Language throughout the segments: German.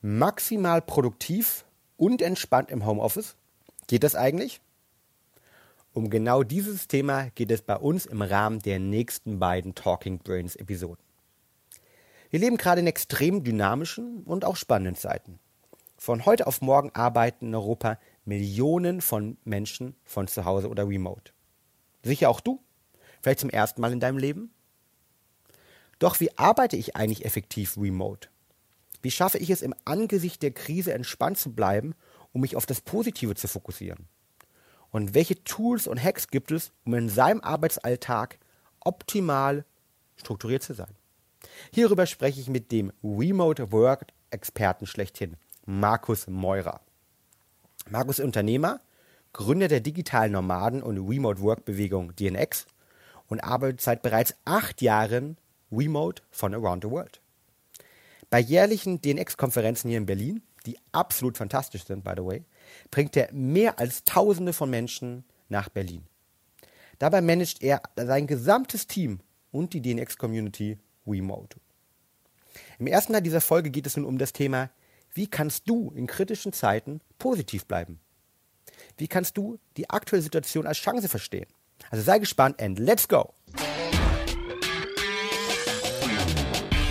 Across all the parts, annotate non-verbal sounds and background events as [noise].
Maximal produktiv und entspannt im Homeoffice? Geht das eigentlich? Um genau dieses Thema geht es bei uns im Rahmen der nächsten beiden Talking Brains Episoden. Wir leben gerade in extrem dynamischen und auch spannenden Zeiten. Von heute auf morgen arbeiten in Europa Millionen von Menschen von zu Hause oder remote. Sicher auch du? Vielleicht zum ersten Mal in deinem Leben? Doch wie arbeite ich eigentlich effektiv remote? Wie schaffe ich es im Angesicht der Krise entspannt zu bleiben, um mich auf das Positive zu fokussieren? Und welche Tools und Hacks gibt es, um in seinem Arbeitsalltag optimal strukturiert zu sein? Hierüber spreche ich mit dem Remote Work Experten schlechthin, Markus Meurer. Markus ist Unternehmer, Gründer der digitalen Nomaden und Remote Work Bewegung DNX und arbeitet seit bereits acht Jahren remote von around the world. Bei jährlichen DNX-Konferenzen hier in Berlin, die absolut fantastisch sind, by the way, bringt er mehr als Tausende von Menschen nach Berlin. Dabei managt er sein gesamtes Team und die DNX-Community remote. Im ersten Teil dieser Folge geht es nun um das Thema, wie kannst du in kritischen Zeiten positiv bleiben? Wie kannst du die aktuelle Situation als Chance verstehen? Also sei gespannt and let's go!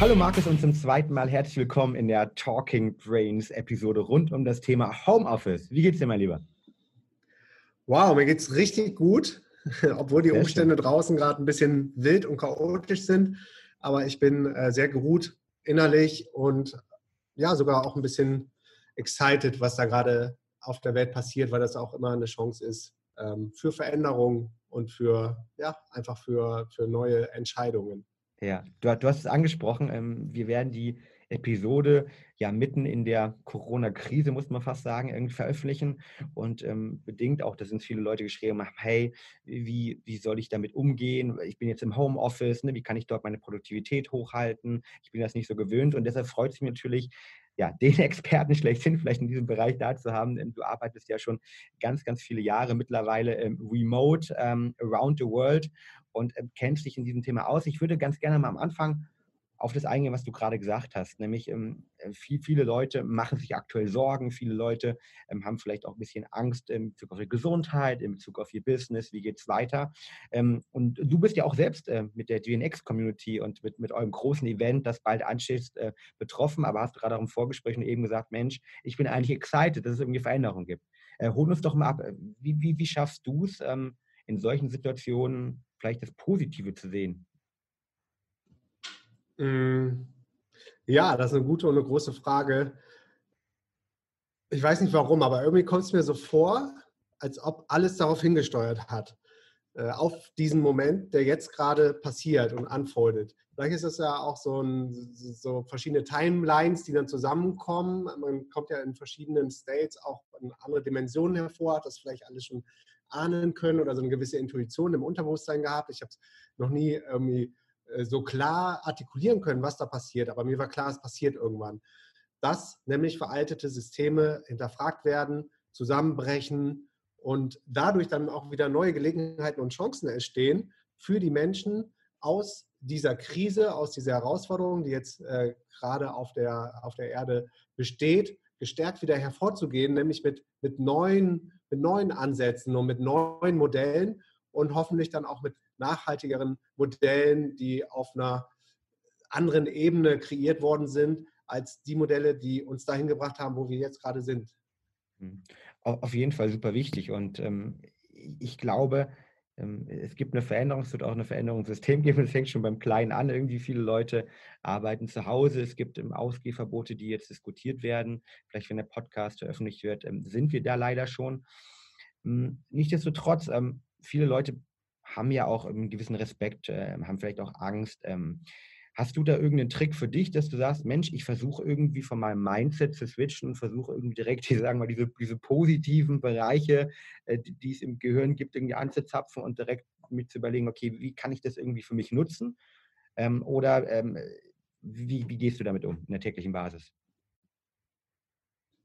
Hallo Markus und zum zweiten Mal herzlich willkommen in der Talking Brains Episode rund um das Thema Homeoffice. Wie geht's dir, mein Lieber? Wow, mir geht's richtig gut, [laughs] obwohl die sehr Umstände schön. draußen gerade ein bisschen wild und chaotisch sind. Aber ich bin äh, sehr geruht innerlich und ja, sogar auch ein bisschen excited, was da gerade auf der Welt passiert, weil das auch immer eine Chance ist ähm, für Veränderung und für, ja, einfach für, für neue Entscheidungen. Ja, du, du hast es angesprochen. Ähm, wir werden die Episode ja mitten in der Corona-Krise, muss man fast sagen, irgendwie veröffentlichen. Und ähm, bedingt auch, dass uns viele Leute geschrieben haben, hey, wie, wie soll ich damit umgehen? Ich bin jetzt im Homeoffice, ne? wie kann ich dort meine Produktivität hochhalten? Ich bin das nicht so gewöhnt. Und deshalb freut es mich natürlich, ja, [laughs] den Experten schlechthin vielleicht in diesem Bereich da zu haben. Denn du arbeitest ja schon ganz, ganz viele Jahre mittlerweile ähm, remote ähm, around the world und äh, kennst dich in diesem Thema aus. Ich würde ganz gerne mal am Anfang auf das eingehen, was du gerade gesagt hast, nämlich ähm, äh, viel, viele Leute machen sich aktuell Sorgen, viele Leute ähm, haben vielleicht auch ein bisschen Angst in Bezug auf ihre Gesundheit, in Bezug auf ihr Business, wie geht es weiter. Ähm, und du bist ja auch selbst äh, mit der DNX-Community und mit, mit eurem großen Event, das bald ansteht, äh, betroffen, aber hast gerade auch im Vorgespräch eben gesagt, Mensch, ich bin eigentlich excited, dass es irgendwie Veränderungen gibt. Äh, hol uns doch mal ab, wie, wie, wie schaffst du es, ähm, in solchen Situationen vielleicht das Positive zu sehen? Mm, ja, das ist eine gute und eine große Frage. Ich weiß nicht warum, aber irgendwie kommt es mir so vor, als ob alles darauf hingesteuert hat, äh, auf diesen Moment, der jetzt gerade passiert und unfoldet. Vielleicht ist das ja auch so, ein, so verschiedene Timelines, die dann zusammenkommen. Man kommt ja in verschiedenen States auch in andere Dimensionen hervor, hat das vielleicht alles schon ahnen können oder so eine gewisse Intuition im Unterbewusstsein gehabt. Ich habe es noch nie irgendwie so klar artikulieren können, was da passiert, aber mir war klar, es passiert irgendwann. Dass nämlich veraltete Systeme hinterfragt werden, zusammenbrechen und dadurch dann auch wieder neue Gelegenheiten und Chancen entstehen für die Menschen aus dieser Krise, aus dieser Herausforderung, die jetzt äh, gerade auf der, auf der Erde besteht, gestärkt wieder hervorzugehen, nämlich mit, mit, neuen, mit neuen Ansätzen und mit neuen Modellen und hoffentlich dann auch mit nachhaltigeren Modellen, die auf einer anderen Ebene kreiert worden sind, als die Modelle, die uns dahin gebracht haben, wo wir jetzt gerade sind. Hm. Auf jeden Fall super wichtig. Und ähm, ich glaube, ähm, es gibt eine Veränderung, es wird auch eine Veränderung im System geben. Es fängt schon beim Kleinen an. Irgendwie viele Leute arbeiten zu Hause. Es gibt ähm, Ausgehverbote, die jetzt diskutiert werden. Vielleicht, wenn der Podcast veröffentlicht wird, ähm, sind wir da leider schon. Hm, nichtsdestotrotz, viele Leute haben ja auch einen gewissen Respekt, haben vielleicht auch Angst, Hast du da irgendeinen Trick für dich, dass du sagst, Mensch, ich versuche irgendwie von meinem Mindset zu switchen und versuche irgendwie direkt, die, [laughs] sagen wir, diese, diese positiven Bereiche, äh, die, die, es im Gehirn gibt, irgendwie anzuzapfen und direkt mit zu überlegen, okay, wie kann ich das irgendwie für mich nutzen? Ähm, oder ähm, wie, wie gehst du damit um in der täglichen Basis?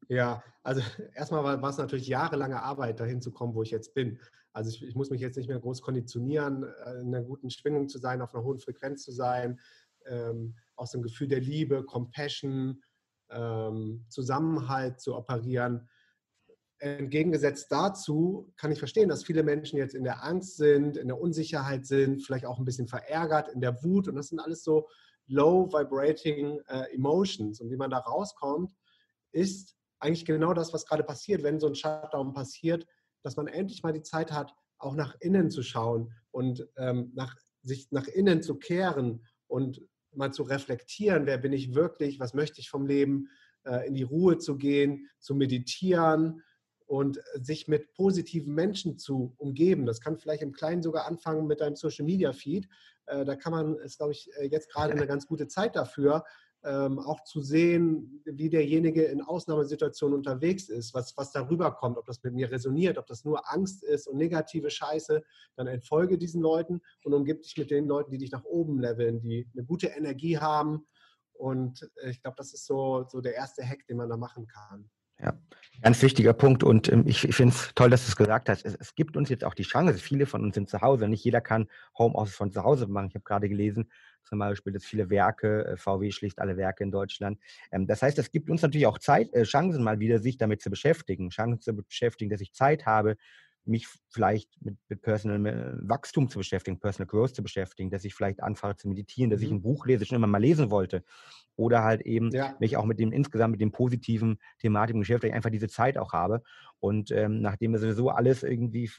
Ja, also [laughs] erstmal war, war, es natürlich jahrelange Arbeit, dahin zu kommen, wo ich jetzt bin. Also ich, ich, muss mich jetzt nicht mehr groß konditionieren, äh, in einer guten Schwingung zu sein, auf einer hohen Frequenz zu sein, ähm, aus dem Gefühl der Liebe, Compassion, ähm, Zusammenhalt zu operieren. Entgegengesetzt dazu kann ich verstehen, dass viele Menschen jetzt in der Angst sind, in der Unsicherheit sind, vielleicht auch ein bisschen verärgert, in der Wut. Und das sind alles so low vibrating äh, emotions. Und wie man da rauskommt, ist eigentlich genau das, was gerade passiert, wenn so ein Shutdown passiert, dass man endlich mal die Zeit hat, auch nach innen zu schauen und ähm, nach, sich nach innen zu kehren und mal zu reflektieren, wer bin ich wirklich, was möchte ich vom Leben, äh, in die Ruhe zu gehen, zu meditieren und sich mit positiven Menschen zu umgeben. Das kann vielleicht im Kleinen sogar anfangen mit deinem Social Media Feed. Äh, da kann man, ist glaube ich äh, jetzt gerade eine ganz gute Zeit dafür, ähm, auch zu sehen, wie derjenige in Ausnahmesituationen unterwegs ist, was, was darüber kommt, ob das mit mir resoniert, ob das nur Angst ist und negative Scheiße, dann entfolge diesen Leuten und umgib dich mit den Leuten, die dich nach oben leveln, die eine gute Energie haben. Und äh, ich glaube, das ist so, so der erste Hack, den man da machen kann. Ja, ganz wichtiger Punkt und ähm, ich, ich finde es toll, dass du es gesagt hast. Es, es, gibt uns jetzt auch die Chance, viele von uns sind zu Hause, nicht jeder kann Homeoffice von zu Hause machen. Ich habe gerade gelesen, zum Beispiel, dass viele Werke, äh, VW schließt alle Werke in Deutschland. Ähm, das heißt, es gibt uns natürlich auch Zeit, äh, Chancen mal wieder, sich damit zu beschäftigen, Chancen zu beschäftigen, dass ich Zeit habe, mich vielleicht mit, mit Personal Wachstum zu beschäftigen, Personal Growth zu beschäftigen, dass ich vielleicht anfange zu meditieren, dass mhm. ich ein Buch lese, schon immer mal lesen wollte. Oder halt eben ja. mich auch mit dem insgesamt mit dem positiven Thematiken beschäftige, einfach diese Zeit auch habe. Und ähm, nachdem sowieso alles irgendwie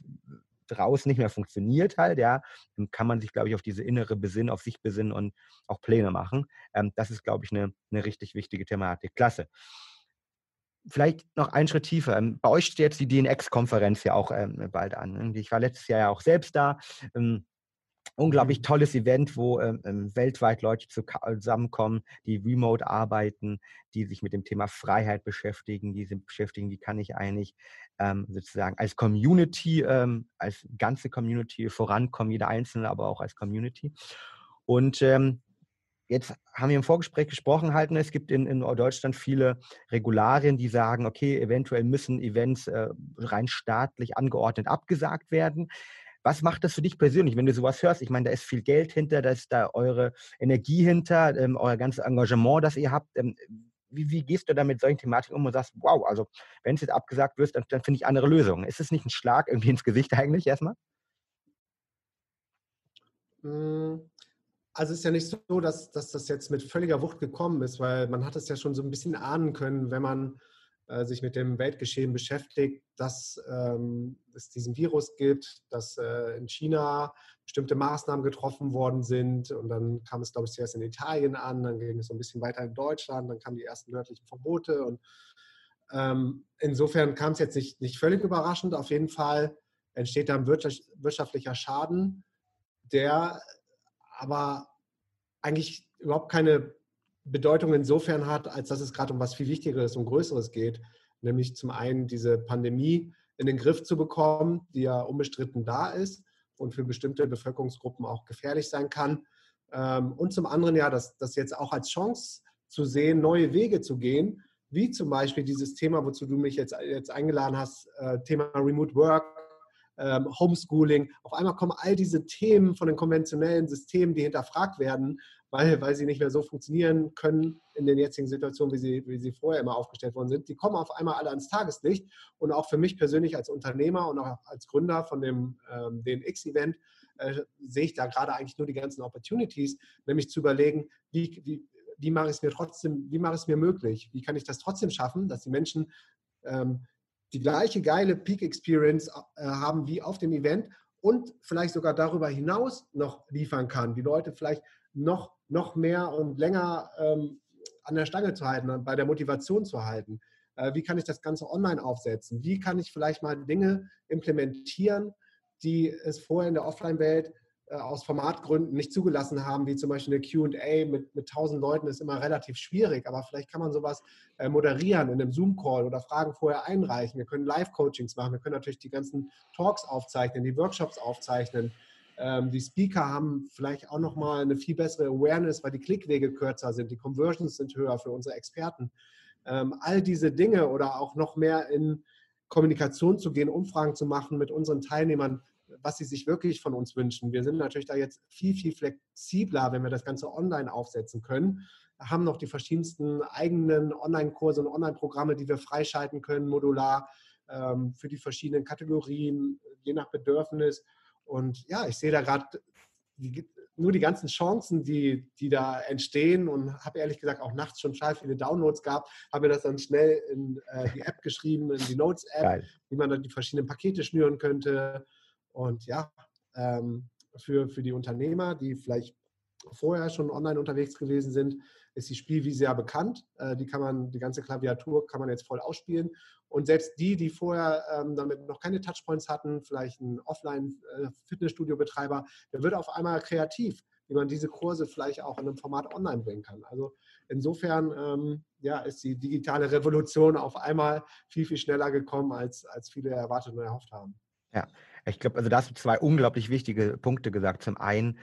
draußen nicht mehr funktioniert halt, ja, dann kann man sich, glaube ich, auf diese innere Besinn, auf sich besinnen und auch Pläne machen. Ähm, das ist, glaube ich, eine, eine richtig wichtige Thematik. Klasse. Vielleicht noch einen Schritt tiefer. Ähm, bei euch steht jetzt die DNX-Konferenz ja auch ähm, bald an. Ich war letztes Jahr ja auch selbst da. Ähm, unglaublich mhm. tolles Event, wo ähm, ähm weltweit Leute zusammenkommen, die remote arbeiten, die sich mit dem Thema Freiheit beschäftigen, die sich beschäftigen, wie kann ich eigentlich ähm, sozusagen als Community, als ganze Community vorankommen, jeder Einzelne, aber auch als Community. Und ähm, jetzt haben wir im Vorgespräch gesprochen halt, es gibt in, in Deutschland viele Regularien, die sagen, okay, eventuell müssen Events äh, rein staatlich angeordnet abgesagt werden. Was macht das für dich persönlich, wenn du sowas hörst? Ich meine, da ist viel Geld hinter, da ist da eure Energie hinter, ähm, euer ganzes Engagement, das ihr habt. Ähm, wie, wie, gehst du da mit solchen Thematiken um und sagst, wow, also wenn es jetzt abgesagt wird, dann, dann finde ich andere Lösungen. Ist es nicht ein Schlag irgendwie ins Gesicht [laughs] eigentlich erstmal? Hm, also ist ja nicht so, dass, dass das jetzt mit völliger Wucht gekommen ist, weil man hat es ja schon so ein bisschen ahnen können, wenn man äh, sich mit dem Weltgeschehen beschäftigt, dass ähm, es diesen Virus gibt, dass äh, in China bestimmte Maßnahmen getroffen worden sind und dann kam es, glaube ich, zuerst in Italien an, dann ging es so ein bisschen weiter in Deutschland, dann kamen die ersten nördlichen Verbote und ähm, insofern kam es jetzt nicht, nicht völlig überraschend. Auf jeden Fall entsteht da ein wirtschaftlicher Schaden, der aber eigentlich überhaupt keine Bedeutung insofern hat, als dass es gerade um was viel Wichtigeres und Größeres geht, nämlich zum einen diese Pandemie in den Griff zu bekommen, die ja unbestritten da ist und für bestimmte Bevölkerungsgruppen auch gefährlich sein kann. Ähm, und zum anderen ja, das, das jetzt auch als Chance zu sehen, neue Wege zu gehen, wie zum Beispiel dieses Thema, wozu du mich jetzt, jetzt eingeladen hast, äh, Thema Remote Work, ähm, Homeschooling. Auf einmal kommen all diese Themen von den konventionellen Systemen, die hinterfragt werden, weil, weil sie nicht mehr so funktionieren können in den jetzigen Situationen, wie sie, wie sie vorher immer aufgestellt worden sind. Die kommen auf einmal alle ans Tageslicht. Und auch für mich persönlich als Unternehmer und auch als Gründer von dem ähm, DNX-Event äh, sehe ich da gerade eigentlich nur die ganzen Opportunities, nämlich zu überlegen, wie, wie, wie mache ich es mir trotzdem, wie mache ich es mir möglich? Wie kann ich das trotzdem schaffen, dass die Menschen ähm, die gleiche geile Peak Experience äh, haben wie auf dem Event und vielleicht sogar darüber hinaus noch liefern kann. Die Leute vielleicht noch noch mehr und länger ähm, an der Stange zu halten, bei der Motivation zu halten. Äh, wie kann ich das Ganze online aufsetzen? Wie kann ich vielleicht mal Dinge implementieren, die es vorher in der Offline-Welt aus Formatgründen nicht zugelassen haben, wie zum Beispiel eine QA mit, mit 1000 Leuten, ist immer relativ schwierig. Aber vielleicht kann man sowas äh, moderieren in einem Zoom-Call oder Fragen vorher einreichen. Wir können Live-Coachings machen. Wir können natürlich die ganzen Talks aufzeichnen, die Workshops aufzeichnen. Ähm, die Speaker haben vielleicht auch nochmal eine viel bessere Awareness, weil die Klickwege kürzer sind, die Conversions sind höher für unsere Experten. Ähm, all diese Dinge oder auch noch mehr in Kommunikation zu gehen, Umfragen zu machen mit unseren Teilnehmern, was sie sich wirklich von uns wünschen. Wir sind natürlich da jetzt viel, viel flexibler, wenn wir das Ganze online aufsetzen können. Wir haben noch die verschiedensten eigenen Online-Kurse und Online-Programme, die wir freischalten können, modular ähm, für die verschiedenen Kategorien, je nach Bedürfnis. Und ja, ich sehe da gerade nur die ganzen Chancen, die, die da entstehen und habe ehrlich gesagt auch nachts schon total viele Downloads gehabt, habe mir das dann schnell in äh, die App geschrieben, in die Notes-App, wie man dann die verschiedenen Pakete schnüren könnte. Und ja, ähm, für, für die Unternehmer, die vielleicht vorher schon online unterwegs gewesen sind, ist die Spielwiese ja bekannt. Äh, die kann man, die ganze Klaviatur kann man jetzt voll ausspielen. Und selbst die, die vorher ähm, damit noch keine Touchpoints hatten, vielleicht ein Offline-Fitnessstudio-Betreiber, äh, der wird auf einmal kreativ, wie man diese Kurse vielleicht auch in einem Format online bringen kann. Also insofern ähm, ja, ist die digitale Revolution auf einmal viel, viel schneller gekommen, als, als viele erwartet und erhofft haben. Ja, ich glaube, also da hast du zwei unglaublich wichtige Punkte gesagt. Zum einen,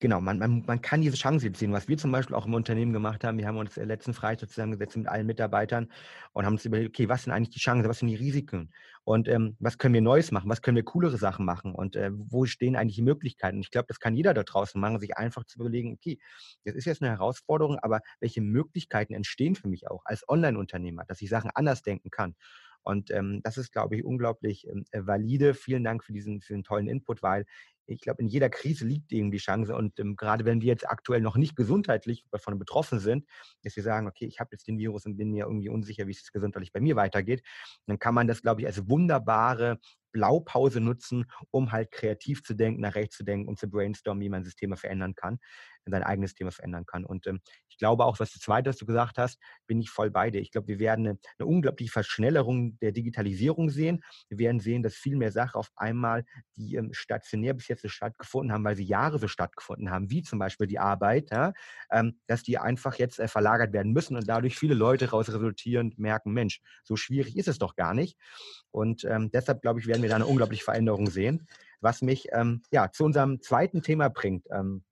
genau, man, man, man kann diese Chance ziehen, was wir zum Beispiel auch im Unternehmen gemacht haben. Wir haben uns letzten Freitag zusammengesetzt mit allen Mitarbeitern und haben uns überlegt, okay, was sind eigentlich die Chancen, was sind die Risiken und ähm, was können wir Neues machen, was können wir coolere Sachen machen und äh, wo stehen eigentlich die Möglichkeiten. Ich glaube, das kann jeder da draußen machen, sich einfach zu überlegen, okay, das ist jetzt eine Herausforderung, aber welche Möglichkeiten entstehen für mich auch als Online-Unternehmer, dass ich Sachen anders denken kann. Und ähm, das ist, glaube ich, unglaublich ähm, valide. Vielen Dank für diesen, für den tollen Input, weil ich glaube, in jeder Krise liegt irgendwie Chance. Und ähm, gerade wenn wir jetzt aktuell noch nicht gesundheitlich davon betroffen sind, dass wir sagen, okay, ich habe jetzt den Virus und bin mir irgendwie unsicher, wie es gesundheitlich bei mir weitergeht, dann kann man das, glaube ich, als wunderbare Blaupause nutzen, um halt kreativ zu denken, nach rechts zu denken und zu brainstormen, wie man Systeme verändern kann, sein eigenes Thema verändern kann. Und ähm, ich glaube auch, was das Zweite, was du gesagt hast, bin ich voll bei dir. Ich glaube, wir werden eine, eine unglaubliche Verschnellerung der Digitalisierung sehen. Wir werden sehen, dass viel mehr Sachen auf einmal, die ähm, stationär bis so stattgefunden haben, weil sie Jahre so stattgefunden haben, wie zum Beispiel die Arbeit, ja, ähm, dass die einfach jetzt äh, verlagert werden müssen und dadurch viele Leute daraus resultierend merken, Mensch, so schwierig ist es doch gar nicht. Und ähm, deshalb, glaube ich, werden wir da eine unglaubliche Veränderung sehen, was mich ähm, ja, zu unserem zweiten Thema bringt, ähm,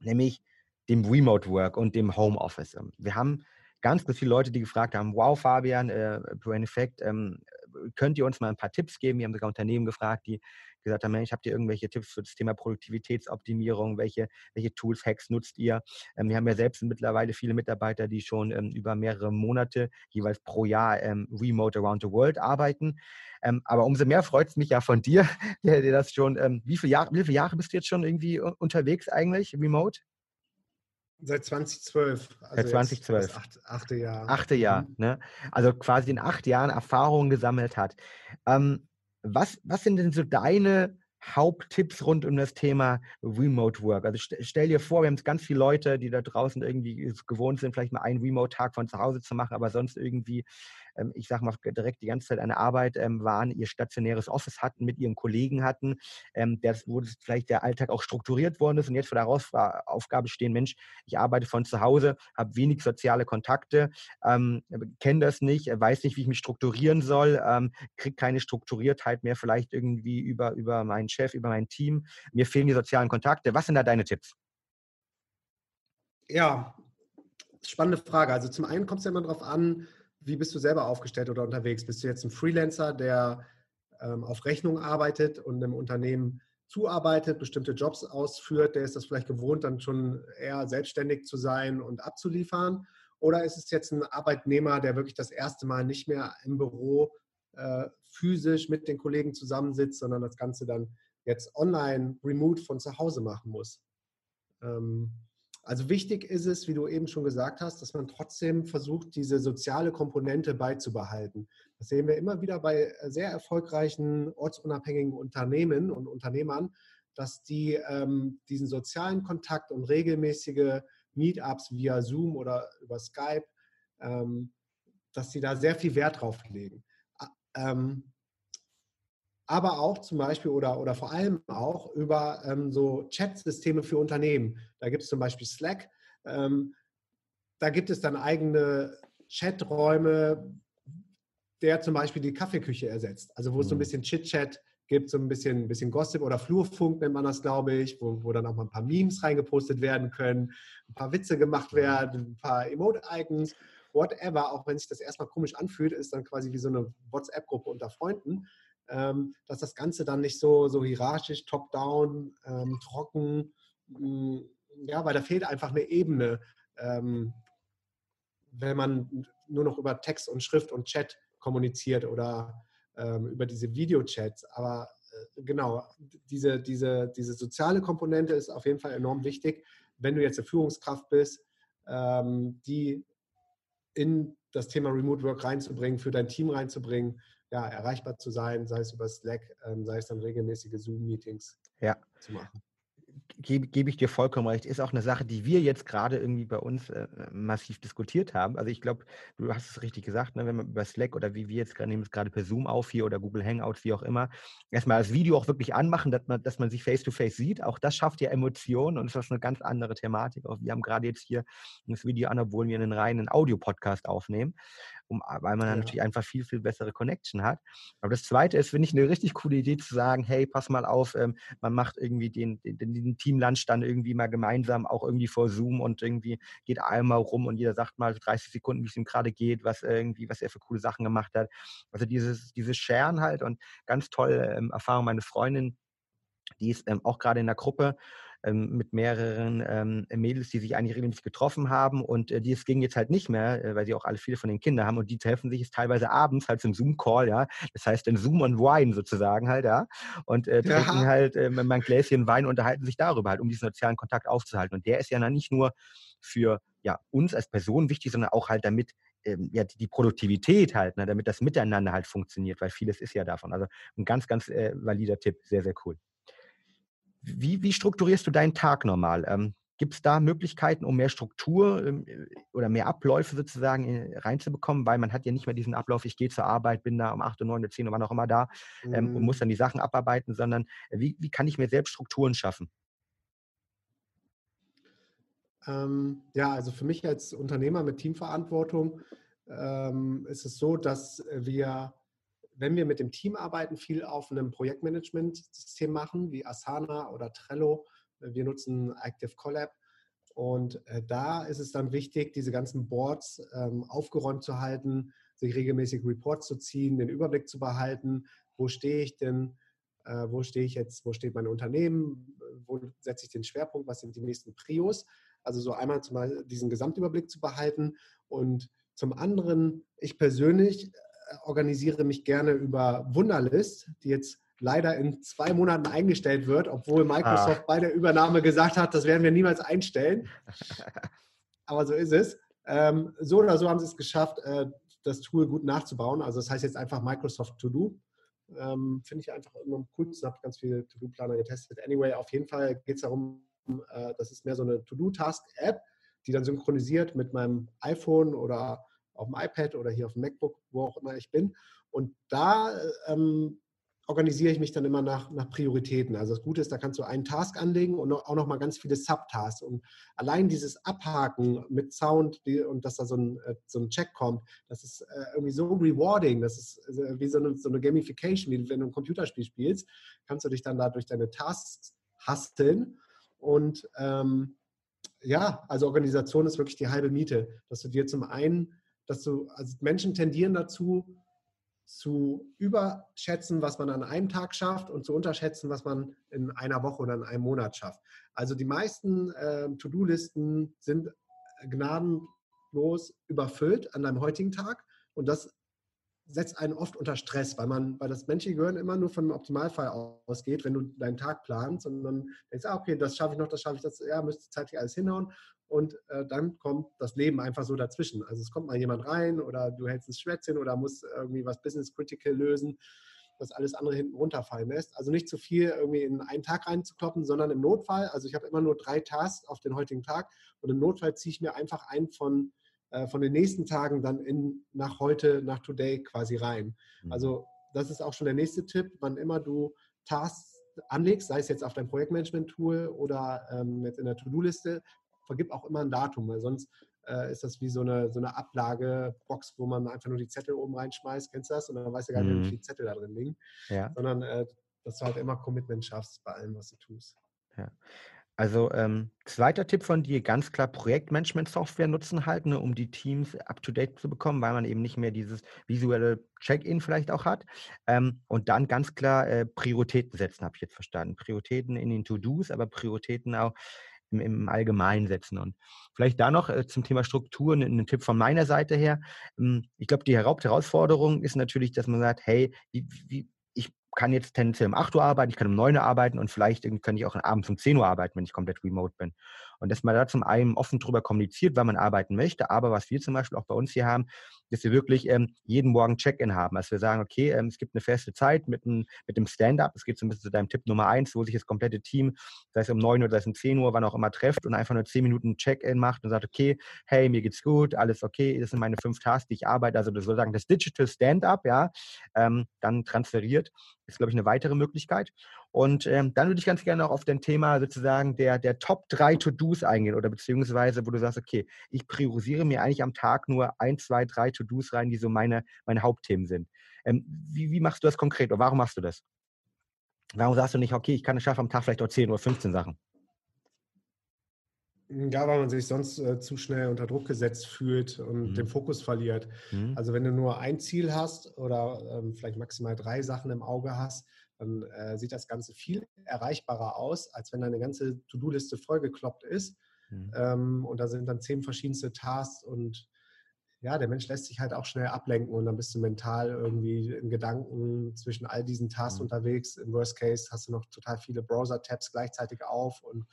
nämlich dem Remote Work und dem Homeoffice. Ähm, wir haben ganz, ganz viele Leute, die gefragt haben, wow, Fabian, äh, Brain Effect, ähm, könnt ihr uns mal ein paar Tipps geben? Wir haben sogar Unternehmen gefragt, die gesagt haben, ich habt ihr irgendwelche Tipps für das Thema Produktivitätsoptimierung? Welche, welche Tools, Hacks nutzt ihr? Ähm, wir haben ja selbst mittlerweile viele Mitarbeiter, die schon ähm, über mehrere Monate jeweils pro Jahr ähm, remote around the world arbeiten. Ähm, aber umso mehr freut es mich ja von dir, [laughs] der, der das schon, ähm, wie, viele Jahre, wie viele Jahre bist du jetzt schon irgendwie unterwegs eigentlich, remote? Seit 2012. Also Seit 2012. Acht, achte Jahr. Achte Jahr, mhm. ne? Also quasi in acht Jahren Erfahrungen gesammelt hat. Ähm, was, was sind denn so deine Haupttipps rund um das Thema Remote Work? Also stell dir vor, wir haben ganz viele Leute, die da draußen irgendwie gewohnt sind, vielleicht mal einen Remote-Tag von zu Hause zu machen, aber sonst irgendwie ich sage mal, direkt die ganze Zeit an der Arbeit ähm, waren, ihr stationäres Office hatten, mit ihren Kollegen hatten, ähm, das, wo vielleicht der Alltag auch strukturiert worden ist und jetzt vor der Aufgabe stehen, Mensch, ich arbeite von zu Hause, habe wenig soziale Kontakte, ähm, kenne das nicht, weiß nicht, wie ich mich strukturieren soll, ähm, kriege keine Strukturiertheit mehr vielleicht irgendwie über, über meinen Chef, über mein Team. Mir fehlen die sozialen Kontakte. Was sind da deine Tipps? Ja, spannende Frage. Also zum einen kommt es ja immer darauf an, wie bist du selber aufgestellt oder unterwegs? Bist du jetzt ein Freelancer, der ähm, auf Rechnung arbeitet und einem Unternehmen zuarbeitet, bestimmte Jobs ausführt, der ist das vielleicht gewohnt, dann schon eher selbstständig zu sein und abzuliefern? Oder ist es jetzt ein Arbeitnehmer, der wirklich das erste Mal nicht mehr im Büro äh, physisch mit den Kollegen zusammensitzt, sondern das Ganze dann jetzt online, remote von zu Hause machen muss? Ähm, also wichtig ist es, wie du eben schon gesagt hast, dass man trotzdem versucht, diese soziale Komponente beizubehalten. Das sehen wir immer wieder bei äh, sehr erfolgreichen ortsunabhängigen Unternehmen und Unternehmern, dass die ähm, diesen sozialen Kontakt und regelmäßige Meetups via Zoom oder über Skype, ähm, dass sie da sehr viel Wert drauf legen. Ähm, aber auch zum Beispiel oder, oder vor allem auch über ähm, so Chat-Systeme für Unternehmen. Da gibt es zum Beispiel Slack. Ähm, da gibt es dann eigene Chaträume, der zum Beispiel die Kaffeeküche ersetzt. Also wo es so ein mhm. bisschen Chit-Chat gibt, so ein bisschen, bisschen Gossip oder Flurfunk nennt man das, glaube ich, wo, wo dann auch mal ein paar Memes reingepostet werden können, ein paar Witze gemacht werden, ein paar Emote-Icons, whatever. Auch wenn sich das erstmal komisch anfühlt, ist dann quasi wie so eine WhatsApp-Gruppe unter Freunden. Ähm, dass das Ganze dann nicht so, so hierarchisch, top-down, ähm, trocken, mm, ja, weil da fehlt einfach eine Ebene, ähm, wenn man nur noch über Text und Schrift und Chat kommuniziert oder über diese Videochats. Aber äh, genau, diese, diese, diese soziale Komponente ist auf jeden Fall enorm wichtig, wenn du jetzt eine Führungskraft bist, die in das Thema Remote Work reinzubringen, für dein Team reinzubringen, ja, erreichbar zu sein, sei es über Slack, ähm, sei es dann regelmäßige Zoom-Meetings ja. zu machen gebe, gebe ich dir vollkommen recht. Ist auch eine Sache, die wir jetzt gerade irgendwie bei uns äh, massiv diskutiert haben. Also ich glaube, du hast es richtig gesagt, ne, wenn man über Slack oder wie wir jetzt gerade nehmen es gerade per Zoom auf hier oder Google Hangouts, wie auch immer, erstmal das Video auch wirklich anmachen, dass man, dass man sich face-to-face -face sieht. Auch das schafft ja Emotionen und ist das eine ganz andere Thematik. Auch wir haben gerade jetzt hier das Video an, obwohl wir einen reinen Audio-Podcast aufnehmen um, weil man ja. natürlich einfach viel, viel bessere Connection hat. Aber das Zweite ist, finde ich, eine richtig coole Idee zu sagen, hey, pass mal auf, ähm, man macht irgendwie den, den, den Teamlunch dann irgendwie mal gemeinsam auch irgendwie vor Zoom und irgendwie geht einmal rum und jeder sagt mal 30 Sekunden, wie es ihm gerade geht, was irgendwie, was er für coole Sachen gemacht hat. Also dieses, dieses Sharen halt und ganz tolle ähm, Erfahrung. Meine Freundin, die ist ähm, auch gerade in der Gruppe ähm, mit mehreren ähm, Mädels, die sich eigentlich regelmäßig getroffen haben und äh, die es ging jetzt halt nicht mehr, äh, weil sie auch alle viele von den Kindern haben und die treffen sich jetzt teilweise abends halt zum Zoom-Call, ja. Das heißt dann Zoom und Wine sozusagen halt, ja. Und äh, trinken ja. halt äh, mal ein Gläschen Wein und unterhalten sich darüber halt, um diesen sozialen Kontakt aufzuhalten. Und der ist ja dann nicht nur für ja, uns als Person wichtig, sondern auch halt damit ähm, ja, die, Produktivität halt, ne, damit das Miteinander halt funktioniert, weil vieles ist ja davon. Also ein ganz, ganz äh, valider Tipp, sehr, sehr cool. Wie, wie strukturierst du deinen Tag normal? Ähm, Gibt es da Möglichkeiten, um mehr Struktur ähm, äh, oder mehr Abläufe sozusagen äh, reinzubekommen? Weil man hat ja nicht mehr diesen Ablauf, ich gehe zur Arbeit, bin da um 8 Uhr, 9 Uhr, 10 Uhr, wann auch immer da ähm, mhm. und muss dann die Sachen abarbeiten, sondern äh, wie, wie kann ich mir selbst Strukturen schaffen? Ähm, ja, also für mich als Unternehmer mit Teamverantwortung ähm, ist es so, dass wir wenn wir mit dem Team arbeiten, viel auf einem Projektmanagement-System machen, wie Asana oder Trello. Wir nutzen Active Collab. Und äh, da ist es dann wichtig, diese ganzen Boards ähm, aufgeräumt zu halten, sich regelmäßig Reports zu ziehen, den Überblick zu behalten. Wo stehe ich denn? Äh, wo stehe ich jetzt? Wo steht mein Unternehmen? Wo setze ich den Schwerpunkt? Was sind die nächsten Prios? Also so einmal zum diesen Gesamtüberblick zu behalten und zum anderen, ich persönlich organisiere mich gerne über Wunderlist, die jetzt leider in zwei Monaten eingestellt wird, obwohl Microsoft ah. bei der Übernahme gesagt hat, das werden wir niemals einstellen. [laughs] Aber so ist es. Ähm, so oder so haben sie es geschafft, äh, das Tool gut nachzubauen. Also das heißt jetzt einfach Microsoft To Do. Ähm, Finde ich einfach immer am coolsten. Habe ganz viele To-Do-Planer getestet. Anyway, auf jeden Fall geht es darum, äh, das ist mehr so eine To-Do-Task-App, die dann synchronisiert mit meinem iPhone oder auf dem iPad oder hier auf dem MacBook, wo auch immer ich bin. Und da ähm, organisiere ich mich dann immer nach, nach Prioritäten. Also das Gute ist, da kannst du einen Task anlegen und auch noch mal ganz viele Subtasks. Und allein dieses Abhaken mit Sound und dass da so ein, äh, so ein Check kommt, das ist äh, irgendwie so rewarding. Das ist äh, wie so eine, so eine Gamification, wie wenn du ein Computerspiel spielst, kannst du dich dann da durch deine Tasks hasteln. Und ähm, ja, also Organisation ist wirklich die halbe Miete, dass du dir zum einen dass du, also Menschen tendieren dazu, zu überschätzen, was man an einem Tag schafft und zu unterschätzen, was man in einer Woche oder in einem Monat schafft. Also die meisten äh, To-Do-Listen sind gnadenlos überfüllt an deinem heutigen Tag und das setzt einen oft unter Stress, weil man, weil das menschliche Gehirn immer nur von einem Optimalfall ausgeht, wenn du deinen Tag planst und dann denkst, ah, okay, das schaffe ich noch, das schaffe ich, das, ja, müsste zeitlich alles hinhauen und äh, dann kommt das Leben einfach so dazwischen. Also es kommt mal jemand rein oder du hältst ein Schwätzchen oder musst irgendwie was Business Critical lösen, das alles andere hinten runterfallen lässt. Also nicht zu viel irgendwie in einen Tag reinzukloppen, sondern im Notfall, also ich habe immer nur drei Tasks auf den heutigen Tag und im Notfall ziehe ich mir einfach einen von äh, von den nächsten Tagen dann in, nach heute, nach Today quasi rein. Mhm. Also das ist auch schon der nächste Tipp, wann immer du Tasks anlegst, sei es jetzt auf dein Projektmanagement-Tool oder ähm, jetzt in der To-Do-Liste, vergib auch immer ein Datum, weil sonst äh, ist das wie so eine, so eine Ablagebox, wo man einfach nur die Zettel oben reinschmeißt. Kennst du das? Und dann weißt du gar nicht, mhm. wie viele Zettel da drin liegen. Ja. Sondern äh, dass du halt immer Commitment schaffst bei allem, was du tust. Ja. Also ähm, zweiter Tipp von dir, ganz klar Projektmanagement-Software nutzen halt, ne, um die Teams up-to-date zu bekommen, weil man eben nicht mehr dieses visuelle Check-in vielleicht auch hat. Ähm, und dann ganz klar äh, Prioritäten setzen, habe ich jetzt verstanden. Prioritäten in den To-Dos, aber Prioritäten auch im, im Allgemeinen setzen. Und vielleicht da noch äh, zum Thema Strukturen ein Tipp von meiner Seite her. Ähm, ich glaube, die Hauptherausforderung ist natürlich, dass man sagt, hey, wie, wie, kann jetzt tendenziell um 8 Uhr arbeiten, ich kann um 9 Uhr arbeiten und vielleicht kann ich auch abends um 10 Uhr arbeiten, wenn ich komplett remote bin. Und dass man da zum einen offen drüber kommuniziert, wann man arbeiten möchte, aber was wir zum Beispiel auch bei uns hier haben, dass wir wirklich ähm, jeden Morgen Check-in haben. Also wir sagen, okay, ähm, es gibt eine feste Zeit mit, ein, mit dem Stand-up, es geht so ein bisschen zu deinem Tipp Nummer eins, wo sich das komplette Team, sei es um 9 Uhr, sei es um 10 Uhr, wann auch immer trefft und einfach nur 10 Minuten Check-in macht und sagt, okay, hey, mir geht's gut, alles okay, das sind meine fünf Tasks, die ich arbeite, also sozusagen das Digital Stand-up, ja, ähm, dann transferiert, ist, glaube ich, eine weitere Möglichkeit. Und ähm, dann würde ich ganz gerne auch auf dein Thema sozusagen der, der Top 3 To-Dos eingehen oder beziehungsweise, wo du sagst, okay, ich priorisiere mir eigentlich am Tag nur ein, zwei, drei To-Dos rein, die so meine, meine Hauptthemen sind. Ähm, wie, wie machst du das konkret oder warum machst du das? Warum sagst du nicht, okay, ich kann es schaffen, am Tag vielleicht auch 10 oder 15 Sachen? Ja, weil man sich sonst äh, zu schnell unter Druck gesetzt fühlt und mhm. den Fokus verliert. Mhm. Also wenn du nur ein Ziel hast oder ähm, vielleicht maximal drei Sachen im Auge hast, dann äh, sieht das Ganze viel erreichbarer aus, als wenn deine ganze To-Do-Liste vollgekloppt ist. Mhm. Ähm, und da sind dann zehn verschiedenste Tasks und ja, der Mensch lässt sich halt auch schnell ablenken und dann bist du mental irgendwie in Gedanken zwischen all diesen Tasks mhm. unterwegs. Im Worst Case hast du noch total viele Browser-Tabs gleichzeitig auf und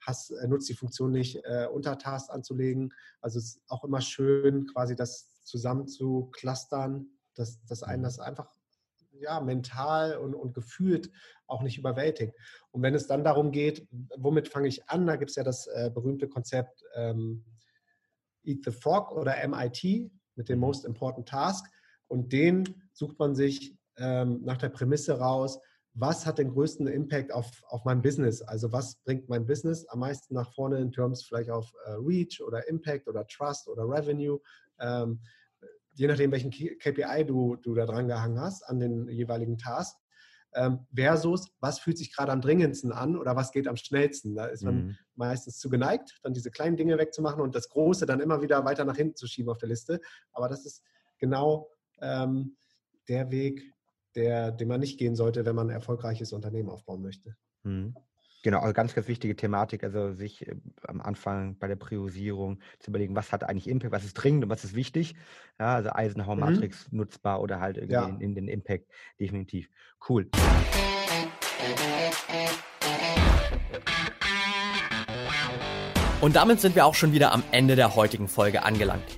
hast, äh, nutzt die Funktion nicht, äh, Untertasks anzulegen. Also es ist auch immer schön, quasi das zusammen zu clustern, dass, dass einen mhm. das einfach ja, mental und, und gefühlt auch nicht überwältigt. Und wenn es dann darum geht, womit fange ich an, da gibt es ja das äh, berühmte Konzept ähm, Eat the Frog oder MIT mit dem Most Important Task. Und den sucht man sich ähm, nach der Prämisse raus, was hat den größten Impact auf, auf mein Business? Also was bringt mein Business am meisten nach vorne in Terms vielleicht auf äh, Reach oder Impact oder Trust oder Revenue? Ähm, je nachdem, welchen KPI du, du da dran gehangen hast an den jeweiligen Task, ähm, versus was fühlt sich gerade am dringendsten an oder was geht am schnellsten. Da ist man mhm. meistens zu geneigt, dann diese kleinen Dinge wegzumachen und das Große dann immer wieder weiter nach hinten zu schieben auf der Liste. Aber das ist genau ähm, der Weg, der, den man nicht gehen sollte, wenn man ein erfolgreiches Unternehmen aufbauen möchte. Mhm. Genau, also ganz, ganz wichtige Thematik, also sich äh, am Anfang bei der Priorisierung zu überlegen, was hat eigentlich Impact, was ist dringend und was ist wichtig. Ja, also Eisenhower mhm. Matrix mhm. nutzbar oder halt irgendwie ja. in, in, den Impact definitiv. Cool. Und damit sind wir auch schon wieder am Ende der heutigen Folge angelangt.